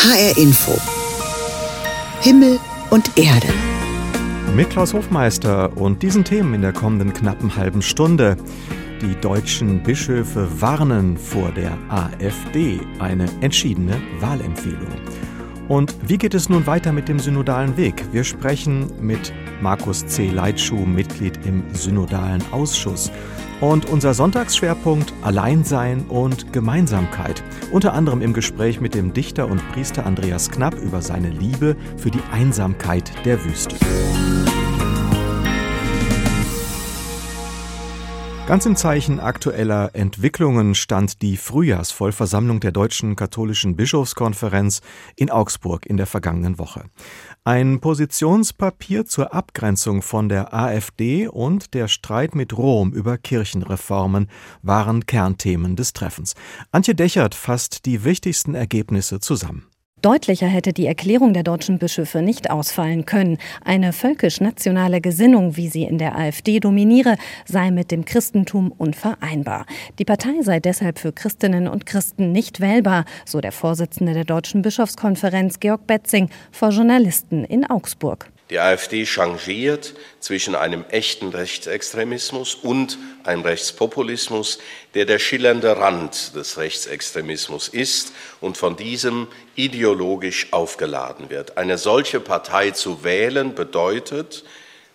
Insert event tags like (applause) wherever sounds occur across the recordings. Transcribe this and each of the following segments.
HR Info. Himmel und Erde. Mit Klaus Hofmeister und diesen Themen in der kommenden knappen halben Stunde. Die deutschen Bischöfe warnen vor der AfD. Eine entschiedene Wahlempfehlung. Und wie geht es nun weiter mit dem synodalen Weg? Wir sprechen mit Markus C. Leitschuh, Mitglied im synodalen Ausschuss. Und unser Sonntagsschwerpunkt Alleinsein und Gemeinsamkeit. Unter anderem im Gespräch mit dem Dichter und Priester Andreas Knapp über seine Liebe für die Einsamkeit der Wüste. Ganz im Zeichen aktueller Entwicklungen stand die Frühjahrsvollversammlung der Deutschen Katholischen Bischofskonferenz in Augsburg in der vergangenen Woche. Ein Positionspapier zur Abgrenzung von der AfD und der Streit mit Rom über Kirchenreformen waren Kernthemen des Treffens. Antje Dechert fasst die wichtigsten Ergebnisse zusammen. Deutlicher hätte die Erklärung der deutschen Bischöfe nicht ausfallen können. Eine völkisch-nationale Gesinnung, wie sie in der AfD dominiere, sei mit dem Christentum unvereinbar. Die Partei sei deshalb für Christinnen und Christen nicht wählbar, so der Vorsitzende der Deutschen Bischofskonferenz Georg Betzing vor Journalisten in Augsburg. Die AfD changiert zwischen einem echten Rechtsextremismus und einem Rechtspopulismus, der der schillernde Rand des Rechtsextremismus ist und von diesem ideologisch aufgeladen wird. Eine solche Partei zu wählen bedeutet,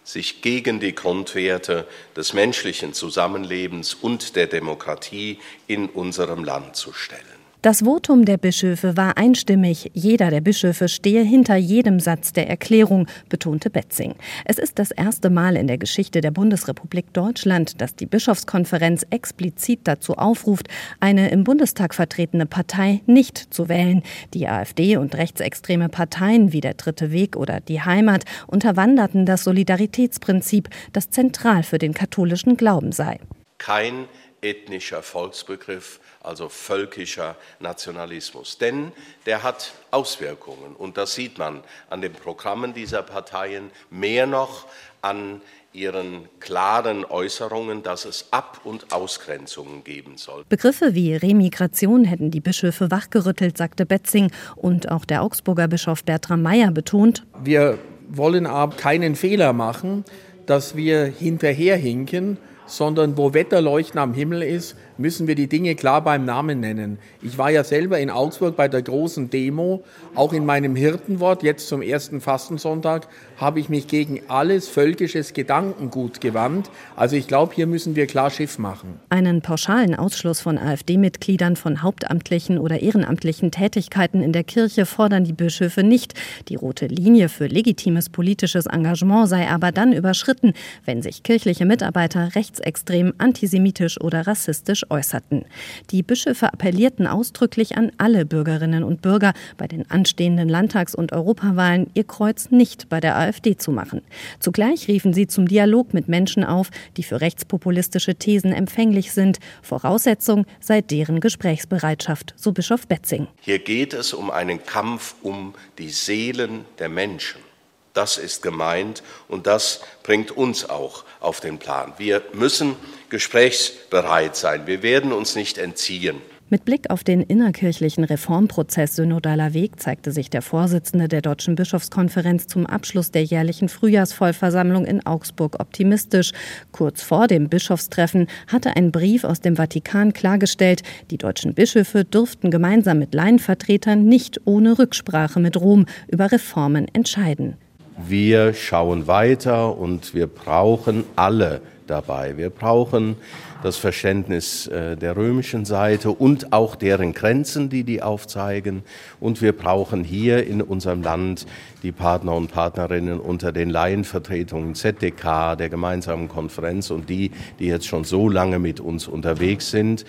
sich gegen die Grundwerte des menschlichen Zusammenlebens und der Demokratie in unserem Land zu stellen. Das Votum der Bischöfe war einstimmig. Jeder der Bischöfe stehe hinter jedem Satz der Erklärung, betonte Betzing. Es ist das erste Mal in der Geschichte der Bundesrepublik Deutschland, dass die Bischofskonferenz explizit dazu aufruft, eine im Bundestag vertretene Partei nicht zu wählen. Die AfD und rechtsextreme Parteien wie der Dritte Weg oder die Heimat unterwanderten das Solidaritätsprinzip, das zentral für den katholischen Glauben sei. Kein ethnischer Volksbegriff also völkischer Nationalismus. Denn der hat Auswirkungen und das sieht man an den Programmen dieser Parteien, mehr noch an ihren klaren Äußerungen, dass es Ab- und Ausgrenzungen geben soll. Begriffe wie Remigration hätten die Bischöfe wachgerüttelt, sagte Betzing. Und auch der Augsburger Bischof Bertram Meyer betont, wir wollen aber keinen Fehler machen, dass wir hinterherhinken sondern wo Wetterleuchten am Himmel ist, müssen wir die Dinge klar beim Namen nennen. Ich war ja selber in Augsburg bei der großen Demo, auch in meinem Hirtenwort, jetzt zum ersten Fastensonntag, habe ich mich gegen alles völkisches Gedankengut gewandt. Also ich glaube, hier müssen wir klar Schiff machen. Einen pauschalen Ausschluss von AfD-Mitgliedern von hauptamtlichen oder ehrenamtlichen Tätigkeiten in der Kirche fordern die Bischöfe nicht. Die rote Linie für legitimes politisches Engagement sei aber dann überschritten, wenn sich kirchliche Mitarbeiter rechtsextrem, antisemitisch oder rassistisch äußerten. Die Bischöfe appellierten ausdrücklich an alle Bürgerinnen und Bürger, bei den anstehenden Landtags- und Europawahlen ihr Kreuz nicht bei der AfD zu machen. Zugleich riefen sie zum Dialog mit Menschen auf, die für rechtspopulistische Thesen empfänglich sind. Voraussetzung sei deren Gesprächsbereitschaft, so Bischof Betzing. Hier geht es um einen Kampf um die Seelen der Menschen. Das ist gemeint und das bringt uns auch auf den Plan. Wir müssen gesprächsbereit sein. Wir werden uns nicht entziehen. Mit Blick auf den innerkirchlichen Reformprozess Synodaler Weg zeigte sich der Vorsitzende der Deutschen Bischofskonferenz zum Abschluss der jährlichen Frühjahrsvollversammlung in Augsburg optimistisch. Kurz vor dem Bischofstreffen hatte ein Brief aus dem Vatikan klargestellt, die deutschen Bischöfe dürften gemeinsam mit Laienvertretern nicht ohne Rücksprache mit Rom über Reformen entscheiden. Wir schauen weiter und wir brauchen alle dabei. Wir brauchen das Verständnis äh, der römischen Seite und auch deren Grenzen, die die aufzeigen. Und wir brauchen hier in unserem Land die Partner und Partnerinnen unter den Laienvertretungen ZDK, der gemeinsamen Konferenz und die, die jetzt schon so lange mit uns unterwegs sind,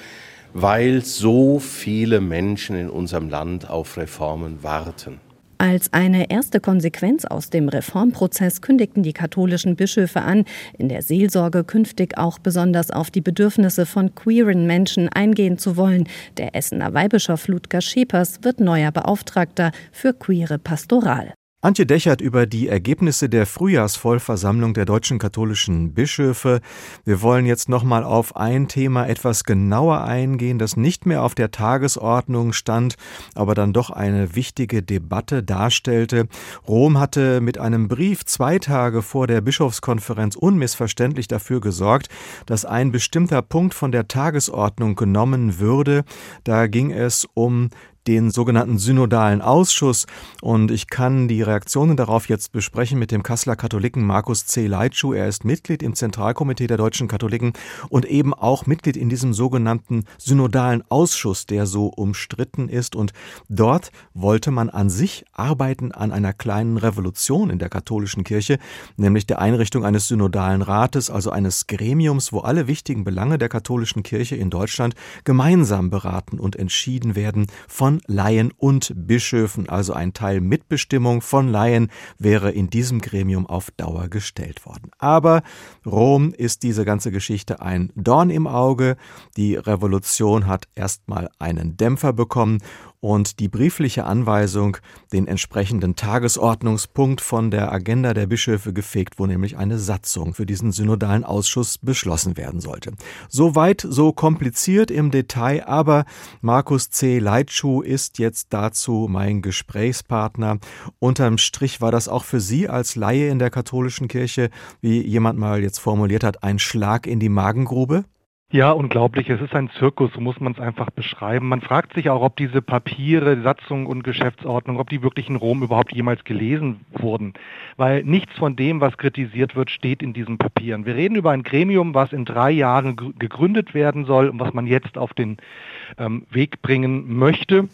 weil so viele Menschen in unserem Land auf Reformen warten. Als eine erste Konsequenz aus dem Reformprozess kündigten die katholischen Bischöfe an, in der Seelsorge künftig auch besonders auf die Bedürfnisse von queeren Menschen eingehen zu wollen. Der Essener Weihbischof Ludger Schepers wird neuer Beauftragter für queere Pastoral. Antje Dechert über die Ergebnisse der Frühjahrsvollversammlung der deutschen katholischen Bischöfe. Wir wollen jetzt nochmal auf ein Thema etwas genauer eingehen, das nicht mehr auf der Tagesordnung stand, aber dann doch eine wichtige Debatte darstellte. Rom hatte mit einem Brief zwei Tage vor der Bischofskonferenz unmissverständlich dafür gesorgt, dass ein bestimmter Punkt von der Tagesordnung genommen würde. Da ging es um den sogenannten synodalen Ausschuss. Und ich kann die Reaktionen darauf jetzt besprechen mit dem Kasseler Katholiken Markus C. Leitschuh. Er ist Mitglied im Zentralkomitee der deutschen Katholiken und eben auch Mitglied in diesem sogenannten synodalen Ausschuss, der so umstritten ist. Und dort wollte man an sich arbeiten an einer kleinen Revolution in der katholischen Kirche, nämlich der Einrichtung eines synodalen Rates, also eines Gremiums, wo alle wichtigen Belange der katholischen Kirche in Deutschland gemeinsam beraten und entschieden werden von von Laien und Bischöfen, also ein Teil Mitbestimmung von Laien, wäre in diesem Gremium auf Dauer gestellt worden. Aber Rom ist diese ganze Geschichte ein Dorn im Auge. Die Revolution hat erstmal einen Dämpfer bekommen und die briefliche Anweisung, den entsprechenden Tagesordnungspunkt von der Agenda der Bischöfe gefegt, wo nämlich eine Satzung für diesen synodalen Ausschuss beschlossen werden sollte. Soweit so kompliziert im Detail, aber Markus C. Leitschuh ist jetzt dazu mein Gesprächspartner. Unterm Strich war das auch für Sie als Laie in der katholischen Kirche, wie jemand mal jetzt formuliert hat, ein Schlag in die Magengrube? Ja, unglaublich. Es ist ein Zirkus, so muss man es einfach beschreiben. Man fragt sich auch, ob diese Papiere, Satzung und Geschäftsordnung, ob die wirklich in Rom überhaupt jemals gelesen wurden. Weil nichts von dem, was kritisiert wird, steht in diesen Papieren. Wir reden über ein Gremium, was in drei Jahren gegründet werden soll und was man jetzt auf den ähm, Weg bringen möchte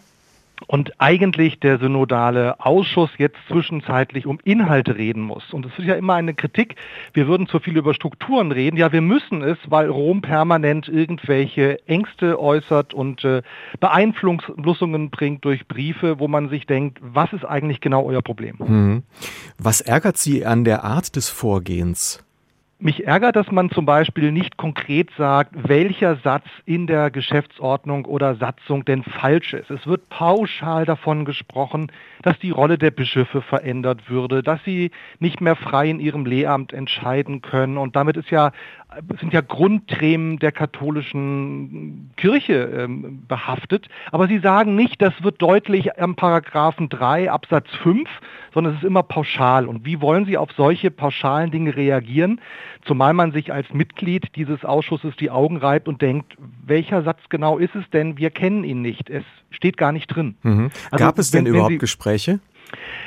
und eigentlich der synodale Ausschuss jetzt zwischenzeitlich um Inhalte reden muss. Und es ist ja immer eine Kritik, wir würden zu viel über Strukturen reden. Ja, wir müssen es, weil Rom permanent irgendwelche Ängste äußert und äh, Beeinflussungen bringt durch Briefe, wo man sich denkt, was ist eigentlich genau euer Problem? Hm. Was ärgert Sie an der Art des Vorgehens? Mich ärgert, dass man zum Beispiel nicht konkret sagt, welcher Satz in der Geschäftsordnung oder Satzung denn falsch ist. Es wird pauschal davon gesprochen, dass die Rolle der Bischöfe verändert würde, dass sie nicht mehr frei in ihrem Lehramt entscheiden können. Und damit ist ja, sind ja Grundthemen der katholischen Kirche ähm, behaftet. Aber sie sagen nicht, das wird deutlich am Paragraphen 3 Absatz 5, sondern es ist immer pauschal. Und wie wollen Sie auf solche pauschalen Dinge reagieren? Zumal man sich als Mitglied dieses Ausschusses die Augen reibt und denkt, welcher Satz genau ist es denn? Wir kennen ihn nicht. Es steht gar nicht drin. Mhm. Also, Gab es denn wenn, überhaupt Sie, Gespräche?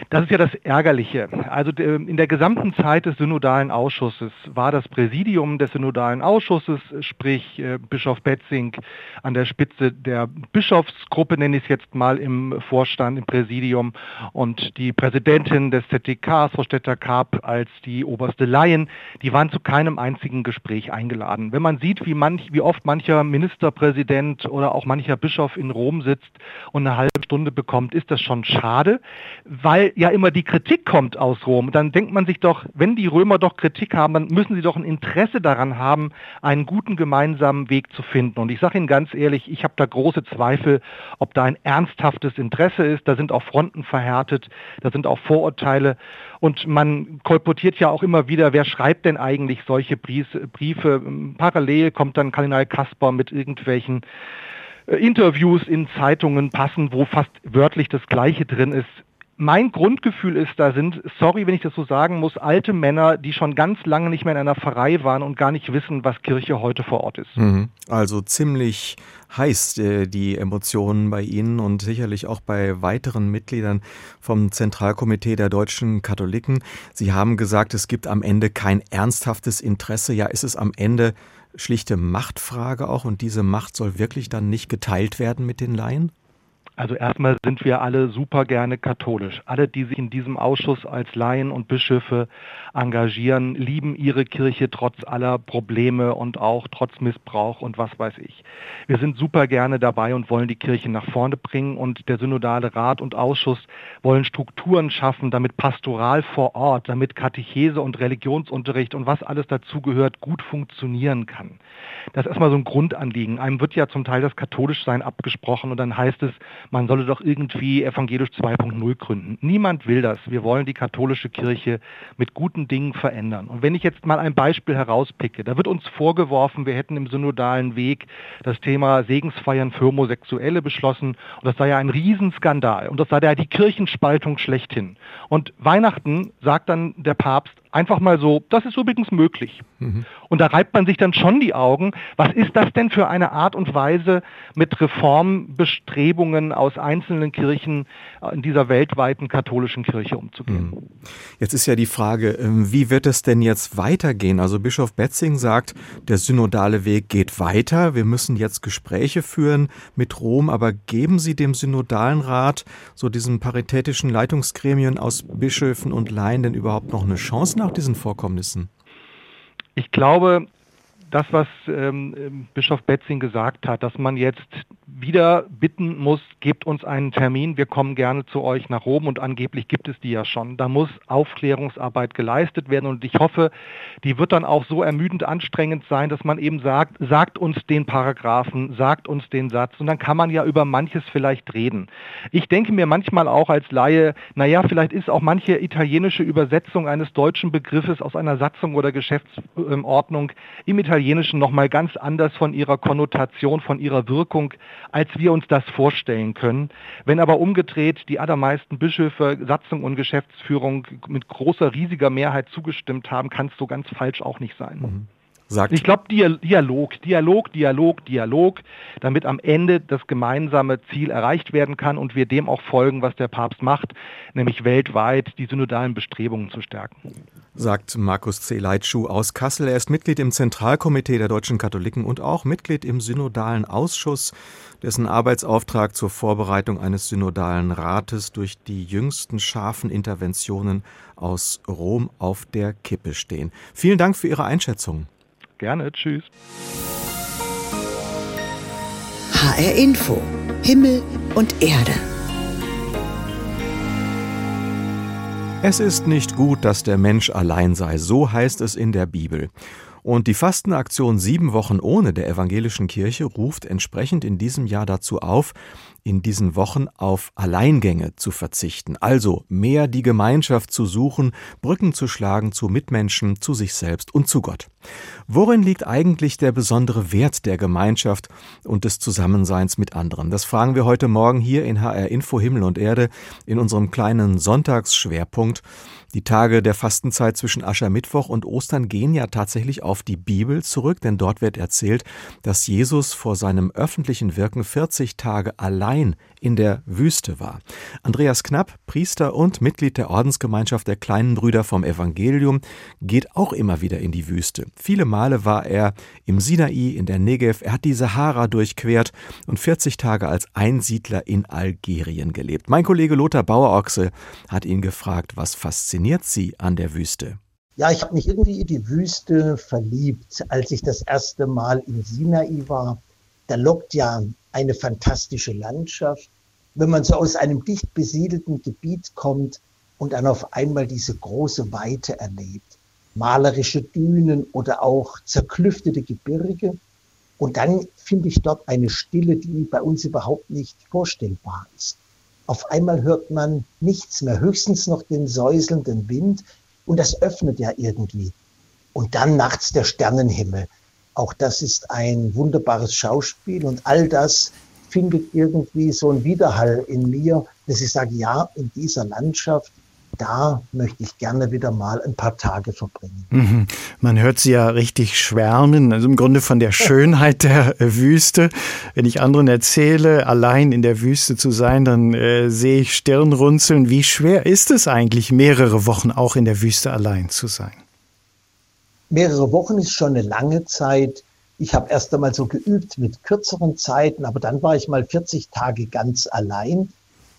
Das ist ja das Ärgerliche. Also in der gesamten Zeit des synodalen Ausschusses war das Präsidium des synodalen Ausschusses, sprich äh, Bischof Betzing an der Spitze der Bischofsgruppe, nenne ich es jetzt mal im Vorstand, im Präsidium, und die Präsidentin des ZDK, Frau Stetter-Karp, als die oberste Laien, die waren zu keinem einzigen Gespräch eingeladen. Wenn man sieht, wie, manch, wie oft mancher Ministerpräsident oder auch mancher Bischof in Rom sitzt und eine halbe Stunde bekommt, ist das schon schade weil ja immer die Kritik kommt aus Rom. Dann denkt man sich doch, wenn die Römer doch Kritik haben, dann müssen sie doch ein Interesse daran haben, einen guten gemeinsamen Weg zu finden. Und ich sage Ihnen ganz ehrlich, ich habe da große Zweifel, ob da ein ernsthaftes Interesse ist. Da sind auch Fronten verhärtet, da sind auch Vorurteile. Und man kolportiert ja auch immer wieder, wer schreibt denn eigentlich solche Briefe? Parallel kommt dann Kardinal Kasper mit irgendwelchen äh, Interviews in Zeitungen passen, wo fast wörtlich das Gleiche drin ist mein Grundgefühl ist, da sind, sorry, wenn ich das so sagen muss, alte Männer, die schon ganz lange nicht mehr in einer Pfarrei waren und gar nicht wissen, was Kirche heute vor Ort ist. Mhm. Also ziemlich heiß äh, die Emotionen bei Ihnen und sicherlich auch bei weiteren Mitgliedern vom Zentralkomitee der deutschen Katholiken. Sie haben gesagt, es gibt am Ende kein ernsthaftes Interesse. Ja, ist es am Ende schlichte Machtfrage auch und diese Macht soll wirklich dann nicht geteilt werden mit den Laien? Also erstmal sind wir alle super gerne katholisch. Alle, die sich in diesem Ausschuss als Laien und Bischöfe engagieren, lieben ihre Kirche trotz aller Probleme und auch trotz Missbrauch und was weiß ich. Wir sind super gerne dabei und wollen die Kirche nach vorne bringen und der synodale Rat und Ausschuss wollen Strukturen schaffen, damit Pastoral vor Ort, damit Katechese und Religionsunterricht und was alles dazugehört, gut funktionieren kann. Das ist erstmal so ein Grundanliegen. Einem wird ja zum Teil das Katholischsein abgesprochen und dann heißt es, man solle doch irgendwie evangelisch 2.0 gründen. Niemand will das. Wir wollen die katholische Kirche mit guten Dingen verändern. Und wenn ich jetzt mal ein Beispiel herauspicke, da wird uns vorgeworfen, wir hätten im synodalen Weg das Thema Segensfeiern für Homosexuelle beschlossen und das sei ja ein Riesenskandal und das sei ja die Kirchenspaltung schlechthin. Und Weihnachten sagt dann der Papst, einfach mal so, das ist übrigens möglich. Mhm. Und da reibt man sich dann schon die Augen. Was ist das denn für eine Art und Weise, mit Reformbestrebungen aus einzelnen Kirchen in dieser weltweiten katholischen Kirche umzugehen? Mhm. Jetzt ist ja die Frage, ähm, wie wird es denn jetzt weitergehen? Also Bischof Betzing sagt, der synodale Weg geht weiter. Wir müssen jetzt Gespräche führen mit Rom, aber geben Sie dem synodalen Rat, so diesen paritätischen Leitungsgremien aus Bischöfen und Laien denn überhaupt noch eine Chance nach diesen Vorkommnissen? Ich glaube, das, was ähm, Bischof Betzing gesagt hat, dass man jetzt wieder bitten muss, gebt uns einen Termin, wir kommen gerne zu euch nach Rom und angeblich gibt es die ja schon. Da muss Aufklärungsarbeit geleistet werden und ich hoffe, die wird dann auch so ermüdend anstrengend sein, dass man eben sagt, sagt uns den Paragraphen, sagt uns den Satz und dann kann man ja über manches vielleicht reden. Ich denke mir manchmal auch als Laie, naja, vielleicht ist auch manche italienische Übersetzung eines deutschen Begriffes aus einer Satzung oder Geschäftsordnung im Italienischen nochmal ganz anders von ihrer Konnotation, von ihrer Wirkung als wir uns das vorstellen können. Wenn aber umgedreht die allermeisten Bischöfe, Satzung und Geschäftsführung mit großer, riesiger Mehrheit zugestimmt haben, kann es so ganz falsch auch nicht sein. Mhm. Sagt ich glaube, Dialog, Dialog, Dialog, Dialog, damit am Ende das gemeinsame Ziel erreicht werden kann und wir dem auch folgen, was der Papst macht, nämlich weltweit die synodalen Bestrebungen zu stärken. Sagt Markus C. Leitschuh aus Kassel. Er ist Mitglied im Zentralkomitee der deutschen Katholiken und auch Mitglied im synodalen Ausschuss, dessen Arbeitsauftrag zur Vorbereitung eines synodalen Rates durch die jüngsten scharfen Interventionen aus Rom auf der Kippe stehen. Vielen Dank für Ihre Einschätzung. Gerne, tschüss. HR Info, Himmel und Erde. Es ist nicht gut, dass der Mensch allein sei, so heißt es in der Bibel. Und die Fastenaktion Sieben Wochen ohne der evangelischen Kirche ruft entsprechend in diesem Jahr dazu auf, in diesen Wochen auf Alleingänge zu verzichten, also mehr die Gemeinschaft zu suchen, Brücken zu schlagen zu Mitmenschen, zu sich selbst und zu Gott. Worin liegt eigentlich der besondere Wert der Gemeinschaft und des Zusammenseins mit anderen? Das fragen wir heute Morgen hier in HR Info Himmel und Erde in unserem kleinen Sonntagsschwerpunkt. Die Tage der Fastenzeit zwischen Aschermittwoch und Ostern gehen ja tatsächlich auf die Bibel zurück, denn dort wird erzählt, dass Jesus vor seinem öffentlichen Wirken 40 Tage allein in der Wüste war. Andreas Knapp, Priester und Mitglied der Ordensgemeinschaft der kleinen Brüder vom Evangelium, geht auch immer wieder in die Wüste. Viele Male war er im Sinai, in der Negev, er hat die Sahara durchquert und 40 Tage als Einsiedler in Algerien gelebt. Mein Kollege Lothar Bauerochse hat ihn gefragt, was fasziniert Sie an der Wüste? Ja, ich habe mich irgendwie in die Wüste verliebt, als ich das erste Mal im Sinai war. Da lockt ja eine fantastische Landschaft wenn man so aus einem dicht besiedelten Gebiet kommt und dann auf einmal diese große Weite erlebt, malerische Dünen oder auch zerklüftete Gebirge. Und dann finde ich dort eine Stille, die bei uns überhaupt nicht vorstellbar ist. Auf einmal hört man nichts mehr, höchstens noch den säuselnden Wind und das öffnet ja irgendwie. Und dann nachts der Sternenhimmel. Auch das ist ein wunderbares Schauspiel und all das findet irgendwie so ein Widerhall in mir, dass ich sage, ja, in dieser Landschaft, da möchte ich gerne wieder mal ein paar Tage verbringen. Mhm. Man hört sie ja richtig schwärmen, also im Grunde von der (laughs) Schönheit der Wüste. Wenn ich anderen erzähle, allein in der Wüste zu sein, dann äh, sehe ich Stirnrunzeln. Wie schwer ist es eigentlich, mehrere Wochen auch in der Wüste allein zu sein? Mehrere Wochen ist schon eine lange Zeit. Ich habe erst einmal so geübt mit kürzeren Zeiten, aber dann war ich mal 40 Tage ganz allein.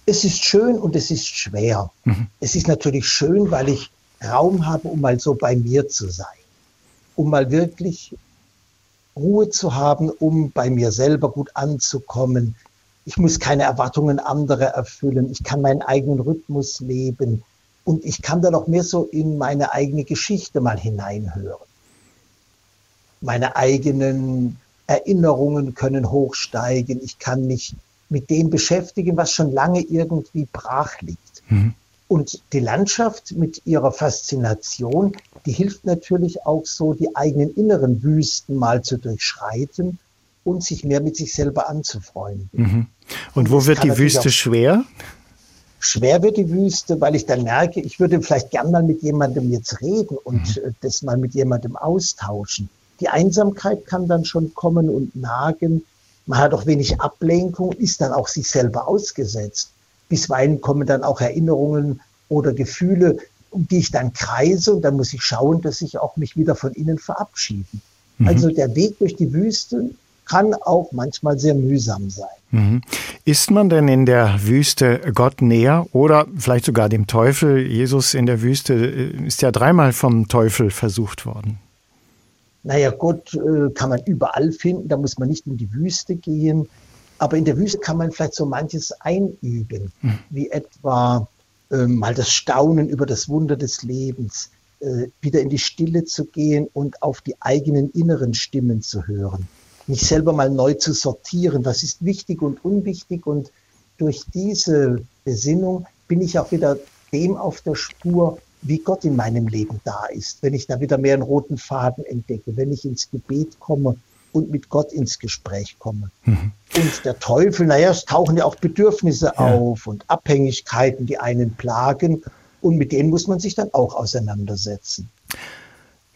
Es ist schön und es ist schwer. Mhm. Es ist natürlich schön, weil ich Raum habe, um mal so bei mir zu sein, um mal wirklich Ruhe zu haben, um bei mir selber gut anzukommen. Ich muss keine Erwartungen anderer erfüllen. Ich kann meinen eigenen Rhythmus leben und ich kann dann auch mehr so in meine eigene Geschichte mal hineinhören meine eigenen Erinnerungen können hochsteigen. Ich kann mich mit dem beschäftigen, was schon lange irgendwie brach liegt. Mhm. Und die Landschaft mit ihrer Faszination, die hilft natürlich auch so, die eigenen inneren Wüsten mal zu durchschreiten und sich mehr mit sich selber anzufreunden. Mhm. Und, und wo wird die Wüste schwer? Schwer wird die Wüste, weil ich dann merke, ich würde vielleicht gern mal mit jemandem jetzt reden und mhm. Äh, das mal mit jemandem austauschen. Die Einsamkeit kann dann schon kommen und nagen. Man hat auch wenig Ablenkung, ist dann auch sich selber ausgesetzt. Bisweilen kommen dann auch Erinnerungen oder Gefühle, um die ich dann kreise und dann muss ich schauen, dass ich auch mich wieder von ihnen verabschiede. Mhm. Also der Weg durch die Wüste kann auch manchmal sehr mühsam sein. Mhm. Ist man denn in der Wüste Gott näher oder vielleicht sogar dem Teufel? Jesus in der Wüste äh, ist ja dreimal vom Teufel versucht worden. Naja, Gott äh, kann man überall finden, da muss man nicht in die Wüste gehen. Aber in der Wüste kann man vielleicht so manches einüben, mhm. wie etwa äh, mal das Staunen über das Wunder des Lebens, äh, wieder in die Stille zu gehen und auf die eigenen inneren Stimmen zu hören mich selber mal neu zu sortieren, was ist wichtig und unwichtig. Und durch diese Besinnung bin ich auch wieder dem auf der Spur, wie Gott in meinem Leben da ist. Wenn ich da wieder mehr einen roten Faden entdecke, wenn ich ins Gebet komme und mit Gott ins Gespräch komme. Mhm. Und der Teufel, naja, es tauchen ja auch Bedürfnisse ja. auf und Abhängigkeiten, die einen plagen. Und mit denen muss man sich dann auch auseinandersetzen.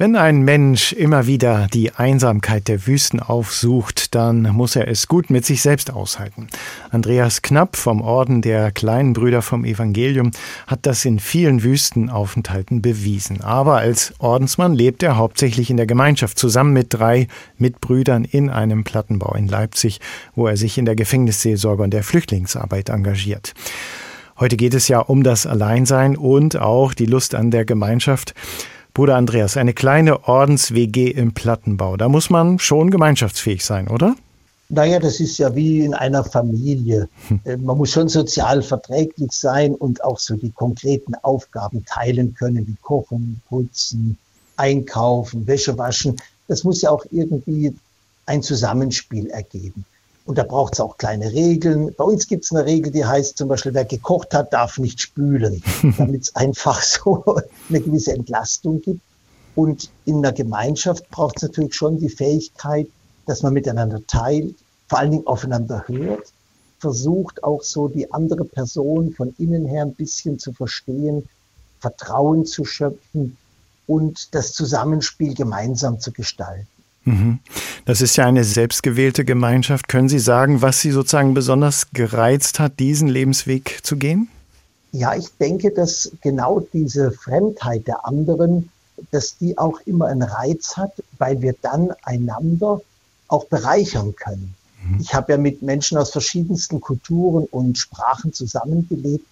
Wenn ein Mensch immer wieder die Einsamkeit der Wüsten aufsucht, dann muss er es gut mit sich selbst aushalten. Andreas Knapp vom Orden der kleinen Brüder vom Evangelium hat das in vielen Wüstenaufenthalten bewiesen. Aber als Ordensmann lebt er hauptsächlich in der Gemeinschaft zusammen mit drei Mitbrüdern in einem Plattenbau in Leipzig, wo er sich in der Gefängnisseelsorge und der Flüchtlingsarbeit engagiert. Heute geht es ja um das Alleinsein und auch die Lust an der Gemeinschaft. Bruder Andreas, eine kleine Ordens-WG im Plattenbau. Da muss man schon gemeinschaftsfähig sein, oder? Naja, das ist ja wie in einer Familie. Hm. Äh, man muss schon sozial verträglich sein und auch so die konkreten Aufgaben teilen können, wie Kochen, Putzen, Einkaufen, Wäsche waschen. Das muss ja auch irgendwie ein Zusammenspiel ergeben. Und da braucht es auch kleine Regeln. Bei uns gibt es eine Regel, die heißt zum Beispiel, wer gekocht hat, darf nicht spülen, (laughs) damit es einfach so (laughs) eine gewisse Entlastung gibt. Und in einer Gemeinschaft braucht es natürlich schon die Fähigkeit, dass man miteinander teilt, vor allen Dingen aufeinander hört, versucht auch so die andere Person von innen her ein bisschen zu verstehen, Vertrauen zu schöpfen und das Zusammenspiel gemeinsam zu gestalten. Mhm. Das ist ja eine selbstgewählte Gemeinschaft. Können Sie sagen, was Sie sozusagen besonders gereizt hat, diesen Lebensweg zu gehen? Ja, ich denke, dass genau diese Fremdheit der anderen, dass die auch immer einen Reiz hat, weil wir dann einander auch bereichern können. Mhm. Ich habe ja mit Menschen aus verschiedensten Kulturen und Sprachen zusammengelebt.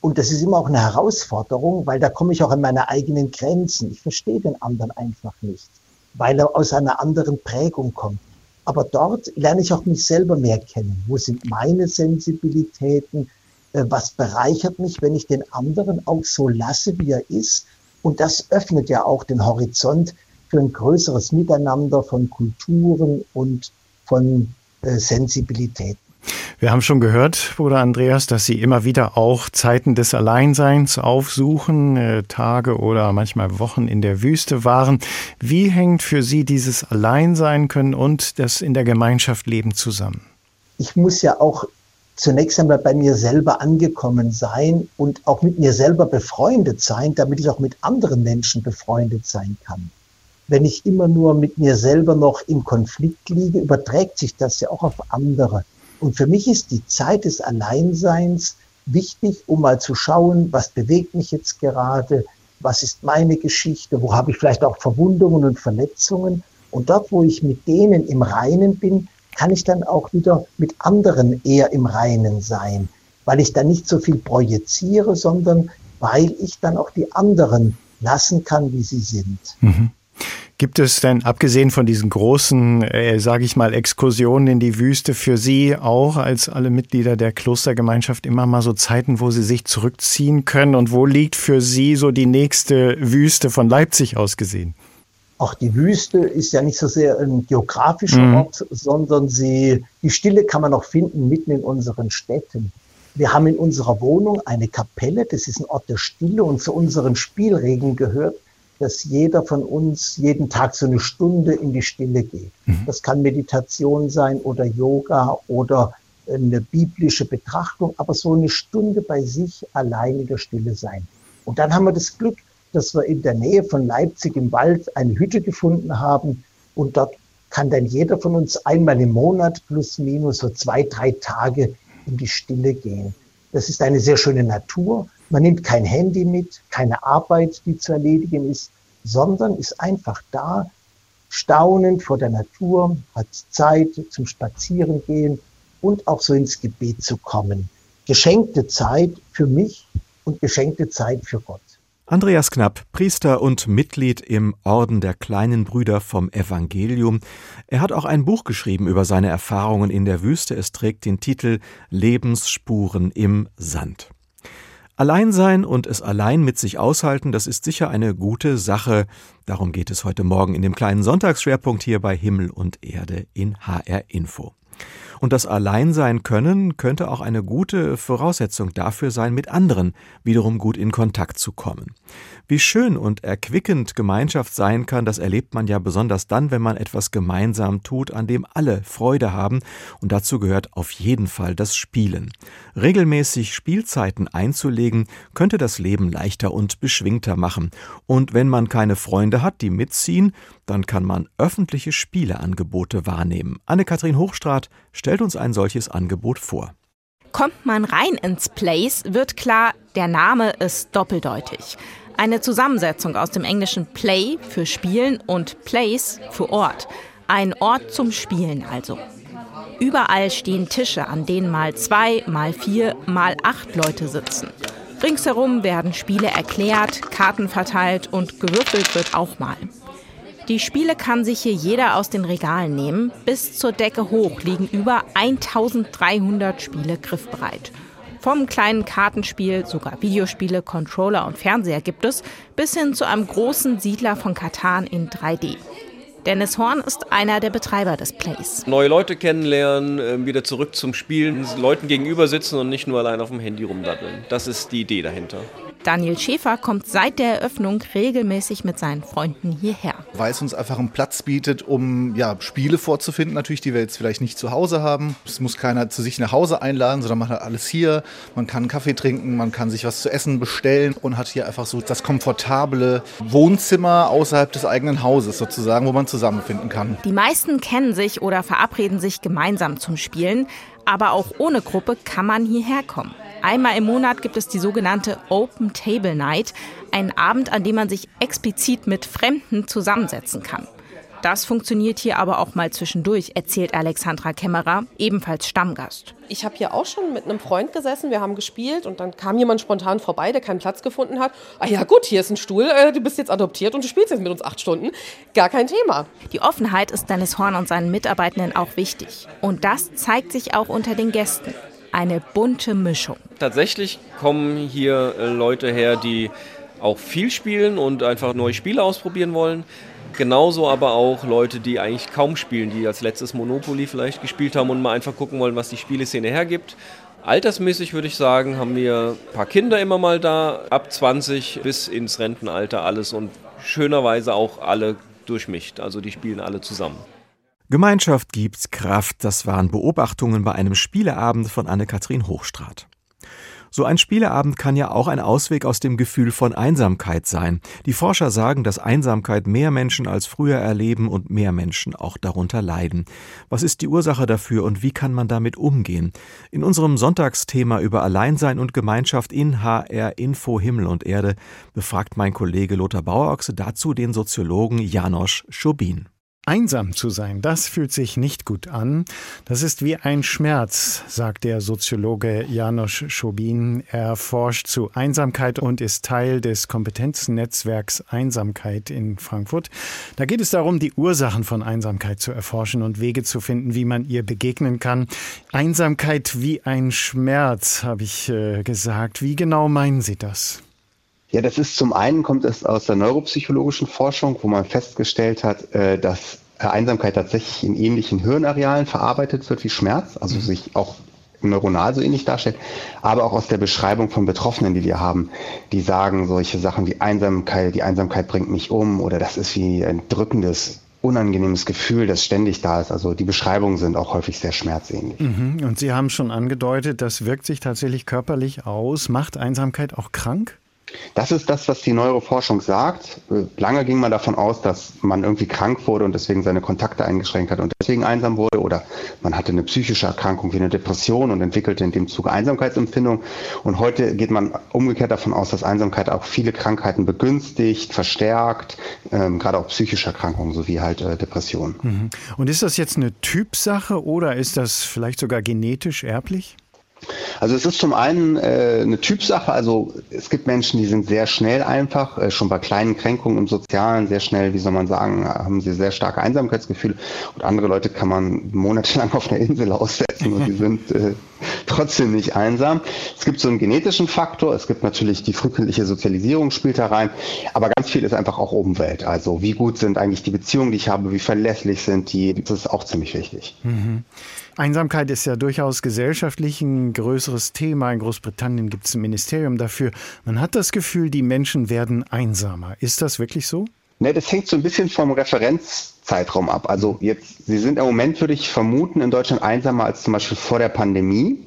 Und das ist immer auch eine Herausforderung, weil da komme ich auch an meine eigenen Grenzen. Ich verstehe den anderen einfach nicht weil er aus einer anderen Prägung kommt. Aber dort lerne ich auch mich selber mehr kennen. Wo sind meine Sensibilitäten? Äh, was bereichert mich, wenn ich den anderen auch so lasse, wie er ist? Und das öffnet ja auch den Horizont für ein größeres Miteinander von Kulturen und von äh, Sensibilitäten. Wir haben schon gehört, Bruder Andreas, dass Sie immer wieder auch Zeiten des Alleinseins aufsuchen, äh, Tage oder manchmal Wochen in der Wüste waren. Wie hängt für Sie dieses Alleinsein können und das in der Gemeinschaft leben zusammen? Ich muss ja auch zunächst einmal bei mir selber angekommen sein und auch mit mir selber befreundet sein, damit ich auch mit anderen Menschen befreundet sein kann. Wenn ich immer nur mit mir selber noch im Konflikt liege, überträgt sich das ja auch auf andere. Und für mich ist die Zeit des Alleinseins wichtig, um mal zu schauen, was bewegt mich jetzt gerade, was ist meine Geschichte, wo habe ich vielleicht auch Verwundungen und Verletzungen. Und dort, wo ich mit denen im Reinen bin, kann ich dann auch wieder mit anderen eher im Reinen sein, weil ich dann nicht so viel projiziere, sondern weil ich dann auch die anderen lassen kann, wie sie sind. Mhm. Gibt es denn, abgesehen von diesen großen, äh, sage ich mal, Exkursionen in die Wüste, für Sie auch als alle Mitglieder der Klostergemeinschaft immer mal so Zeiten, wo Sie sich zurückziehen können? Und wo liegt für Sie so die nächste Wüste von Leipzig aus gesehen? Auch die Wüste ist ja nicht so sehr ein geografischer mhm. Ort, sondern sie, die Stille kann man auch finden mitten in unseren Städten. Wir haben in unserer Wohnung eine Kapelle, das ist ein Ort der Stille und zu unseren Spielregeln gehört, dass jeder von uns jeden Tag so eine Stunde in die Stille geht. Mhm. Das kann Meditation sein oder Yoga oder eine biblische Betrachtung, aber so eine Stunde bei sich allein in der Stille sein. Und dann haben wir das Glück, dass wir in der Nähe von Leipzig im Wald eine Hütte gefunden haben und dort kann dann jeder von uns einmal im Monat plus minus so zwei, drei Tage in die Stille gehen. Das ist eine sehr schöne Natur. Man nimmt kein Handy mit, keine Arbeit, die zu erledigen ist, sondern ist einfach da, staunend vor der Natur, hat Zeit zum Spazierengehen und auch so ins Gebet zu kommen. Geschenkte Zeit für mich und geschenkte Zeit für Gott. Andreas Knapp, Priester und Mitglied im Orden der kleinen Brüder vom Evangelium. Er hat auch ein Buch geschrieben über seine Erfahrungen in der Wüste. Es trägt den Titel Lebensspuren im Sand. Allein sein und es allein mit sich aushalten, das ist sicher eine gute Sache. Darum geht es heute Morgen in dem kleinen Sonntagsschwerpunkt hier bei Himmel und Erde in HR Info. Und das Alleinsein können könnte auch eine gute Voraussetzung dafür sein, mit anderen wiederum gut in Kontakt zu kommen. Wie schön und erquickend Gemeinschaft sein kann, das erlebt man ja besonders dann, wenn man etwas gemeinsam tut, an dem alle Freude haben, und dazu gehört auf jeden Fall das Spielen. Regelmäßig Spielzeiten einzulegen, könnte das Leben leichter und beschwingter machen. Und wenn man keine Freunde hat, die mitziehen, dann kann man öffentliche Spieleangebote wahrnehmen. Anne-Kathrin Hochstrat stellt uns ein solches Angebot vor. Kommt man rein ins Place, wird klar, der Name ist doppeldeutig. Eine Zusammensetzung aus dem englischen Play für Spielen und Place für Ort. Ein Ort zum Spielen also. Überall stehen Tische, an denen mal zwei, mal vier, mal acht Leute sitzen. Ringsherum werden Spiele erklärt, Karten verteilt und gewürfelt wird auch mal. Die Spiele kann sich hier jeder aus den Regalen nehmen. Bis zur Decke hoch liegen über 1300 Spiele griffbereit. Vom kleinen Kartenspiel, sogar Videospiele, Controller und Fernseher gibt es, bis hin zu einem großen Siedler von Katan in 3D. Dennis Horn ist einer der Betreiber des Plays. Neue Leute kennenlernen, ähm, wieder zurück zum Spielen, Leuten gegenüber sitzen und nicht nur allein auf dem Handy rumdaddeln. Das ist die Idee dahinter. Daniel Schäfer kommt seit der Eröffnung regelmäßig mit seinen Freunden hierher. Weil es uns einfach einen Platz bietet, um ja, Spiele vorzufinden, natürlich, die wir jetzt vielleicht nicht zu Hause haben. Es muss keiner zu sich nach Hause einladen, sondern man hat alles hier. Man kann Kaffee trinken, man kann sich was zu essen bestellen und hat hier einfach so das komfortable Wohnzimmer außerhalb des eigenen Hauses sozusagen, wo man zusammenfinden kann. Die meisten kennen sich oder verabreden sich gemeinsam zum Spielen, aber auch ohne Gruppe kann man hierher kommen. Einmal im Monat gibt es die sogenannte Open Table Night, einen Abend, an dem man sich explizit mit Fremden zusammensetzen kann. Das funktioniert hier aber auch mal zwischendurch, erzählt Alexandra Kämmerer, ebenfalls Stammgast. Ich habe hier auch schon mit einem Freund gesessen, wir haben gespielt und dann kam jemand spontan vorbei, der keinen Platz gefunden hat. Ah ja gut, hier ist ein Stuhl, äh, du bist jetzt adoptiert und du spielst jetzt mit uns acht Stunden. Gar kein Thema. Die Offenheit ist Dennis Horn und seinen Mitarbeitenden auch wichtig. Und das zeigt sich auch unter den Gästen eine bunte Mischung. Tatsächlich kommen hier äh, Leute her, die auch viel spielen und einfach neue Spiele ausprobieren wollen. Genauso aber auch Leute, die eigentlich kaum spielen, die als letztes Monopoly vielleicht gespielt haben und mal einfach gucken wollen, was die Spieleszene hergibt. Altersmäßig würde ich sagen, haben wir ein paar Kinder immer mal da, ab 20 bis ins Rentenalter alles und schönerweise auch alle durchmischt. Also die spielen alle zusammen. Gemeinschaft gibt Kraft, das waren Beobachtungen bei einem Spieleabend von Anne-Kathrin Hochstrat. So ein Spieleabend kann ja auch ein Ausweg aus dem Gefühl von Einsamkeit sein. Die Forscher sagen, dass Einsamkeit mehr Menschen als früher erleben und mehr Menschen auch darunter leiden. Was ist die Ursache dafür und wie kann man damit umgehen? In unserem Sonntagsthema über Alleinsein und Gemeinschaft in HR Info Himmel und Erde befragt mein Kollege Lothar Bauerochse dazu den Soziologen Janosch Schobin. Einsam zu sein, das fühlt sich nicht gut an. Das ist wie ein Schmerz, sagt der Soziologe Janusz Schobin. Er forscht zu Einsamkeit und ist Teil des Kompetenznetzwerks Einsamkeit in Frankfurt. Da geht es darum, die Ursachen von Einsamkeit zu erforschen und Wege zu finden, wie man ihr begegnen kann. Einsamkeit wie ein Schmerz, habe ich äh, gesagt. Wie genau meinen Sie das? Ja, das ist zum einen kommt es aus der neuropsychologischen Forschung, wo man festgestellt hat, äh, dass Einsamkeit tatsächlich in ähnlichen Hirnarealen verarbeitet wird wie Schmerz, also mhm. sich auch neuronal so ähnlich darstellt, aber auch aus der Beschreibung von Betroffenen, die wir haben, die sagen solche Sachen wie Einsamkeit, die Einsamkeit bringt mich um oder das ist wie ein drückendes unangenehmes Gefühl, das ständig da ist. Also die Beschreibungen sind auch häufig sehr schmerzähnlich. Mhm. Und Sie haben schon angedeutet, das wirkt sich tatsächlich körperlich aus. Macht Einsamkeit auch krank? Das ist das, was die Neuroforschung sagt. Lange ging man davon aus, dass man irgendwie krank wurde und deswegen seine Kontakte eingeschränkt hat und deswegen einsam wurde oder man hatte eine psychische Erkrankung wie eine Depression und entwickelte in dem Zuge Einsamkeitsempfindung. Und heute geht man umgekehrt davon aus, dass Einsamkeit auch viele Krankheiten begünstigt, verstärkt, ähm, gerade auch psychische Erkrankungen sowie halt äh, Depressionen. Mhm. Und ist das jetzt eine Typsache oder ist das vielleicht sogar genetisch erblich? Also es ist zum einen äh, eine Typsache, also es gibt Menschen, die sind sehr schnell einfach, äh, schon bei kleinen Kränkungen im Sozialen, sehr schnell, wie soll man sagen, haben sie sehr starke Einsamkeitsgefühle. Und andere Leute kann man monatelang (laughs) auf einer Insel aussetzen und die (laughs) sind äh, (laughs) trotzdem nicht einsam. Es gibt so einen genetischen Faktor, es gibt natürlich die frühkindliche Sozialisierung spielt da rein, aber ganz viel ist einfach auch Umwelt. Also wie gut sind eigentlich die Beziehungen, die ich habe, wie verlässlich sind die, das ist auch ziemlich wichtig. Mhm. Einsamkeit ist ja durchaus gesellschaftlich ein größeres Thema. In Großbritannien gibt es ein Ministerium dafür. Man hat das Gefühl, die Menschen werden einsamer. Ist das wirklich so? Ne, das hängt so ein bisschen vom Referenzzeitraum ab. Also jetzt, Sie sind im Moment, würde ich vermuten, in Deutschland einsamer als zum Beispiel vor der Pandemie.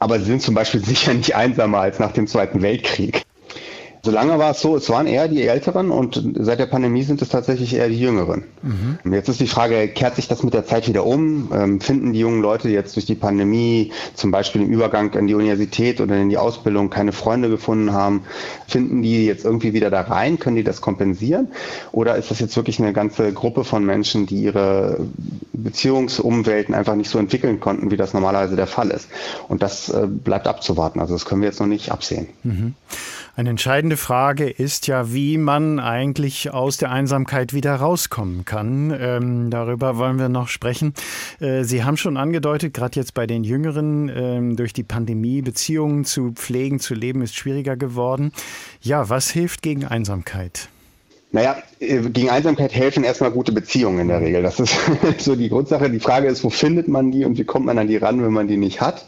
Aber Sie sind zum Beispiel (laughs) sicher nicht einsamer als nach dem Zweiten Weltkrieg. Solange war es so, es waren eher die Älteren und seit der Pandemie sind es tatsächlich eher die Jüngeren. Mhm. Jetzt ist die Frage, kehrt sich das mit der Zeit wieder um? Ähm, finden die jungen Leute jetzt durch die Pandemie zum Beispiel im Übergang in die Universität oder in die Ausbildung keine Freunde gefunden haben? Finden die jetzt irgendwie wieder da rein? Können die das kompensieren? Oder ist das jetzt wirklich eine ganze Gruppe von Menschen, die ihre Beziehungsumwelten einfach nicht so entwickeln konnten, wie das normalerweise der Fall ist? Und das äh, bleibt abzuwarten. Also das können wir jetzt noch nicht absehen. Mhm. Eine entscheidende Frage ist ja, wie man eigentlich aus der Einsamkeit wieder rauskommen kann. Ähm, darüber wollen wir noch sprechen. Äh, Sie haben schon angedeutet, gerade jetzt bei den Jüngeren, ähm, durch die Pandemie Beziehungen zu pflegen, zu leben, ist schwieriger geworden. Ja, was hilft gegen Einsamkeit? Naja, äh, gegen Einsamkeit helfen erstmal gute Beziehungen in der Regel. Das ist (laughs) so die Grundsache. Die Frage ist, wo findet man die und wie kommt man an die ran, wenn man die nicht hat?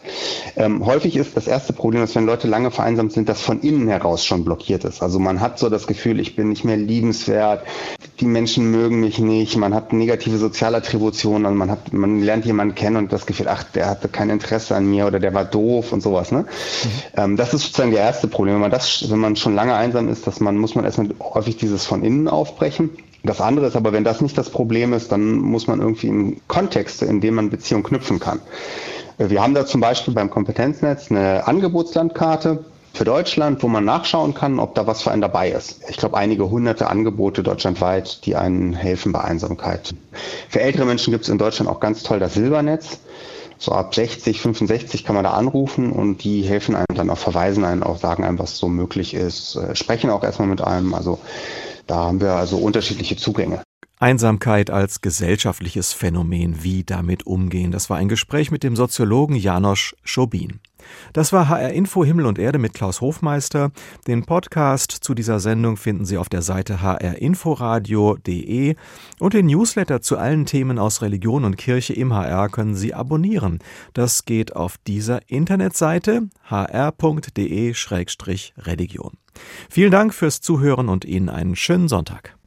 Ähm, häufig ist das erste Problem, dass wenn Leute lange vereinsamt sind, das von innen heraus schon blockiert ist. Also man hat so das Gefühl, ich bin nicht mehr liebenswert, die Menschen mögen mich nicht, man hat negative Sozialattributionen, also man hat, man lernt jemanden kennen und das Gefühl, ach, der hatte kein Interesse an mir oder der war doof und sowas. Ne? Mhm. Ähm, das ist sozusagen das erste Problem. Wenn man das, wenn man schon lange einsam ist, dass man muss man erstmal häufig dieses von innen aufbrechen. Das andere ist aber, wenn das nicht das Problem ist, dann muss man irgendwie in Kontexte, in denen man Beziehungen knüpfen kann. Wir haben da zum Beispiel beim Kompetenznetz eine Angebotslandkarte für Deutschland, wo man nachschauen kann, ob da was für einen dabei ist. Ich glaube, einige hunderte Angebote deutschlandweit, die einen helfen bei Einsamkeit. Für ältere Menschen gibt es in Deutschland auch ganz toll das Silbernetz. So ab 60, 65 kann man da anrufen und die helfen einem dann auch, verweisen einen auch, sagen einem, was so möglich ist, äh, sprechen auch erstmal mit einem. Also da haben wir also unterschiedliche Zugänge. Einsamkeit als gesellschaftliches Phänomen, wie damit umgehen. Das war ein Gespräch mit dem Soziologen Janosch Schobin. Das war HR Info Himmel und Erde mit Klaus Hofmeister. Den Podcast zu dieser Sendung finden Sie auf der Seite hrinforadio.de und den Newsletter zu allen Themen aus Religion und Kirche im HR können Sie abonnieren. Das geht auf dieser Internetseite hr.de-religion. Vielen Dank fürs Zuhören und Ihnen einen schönen Sonntag.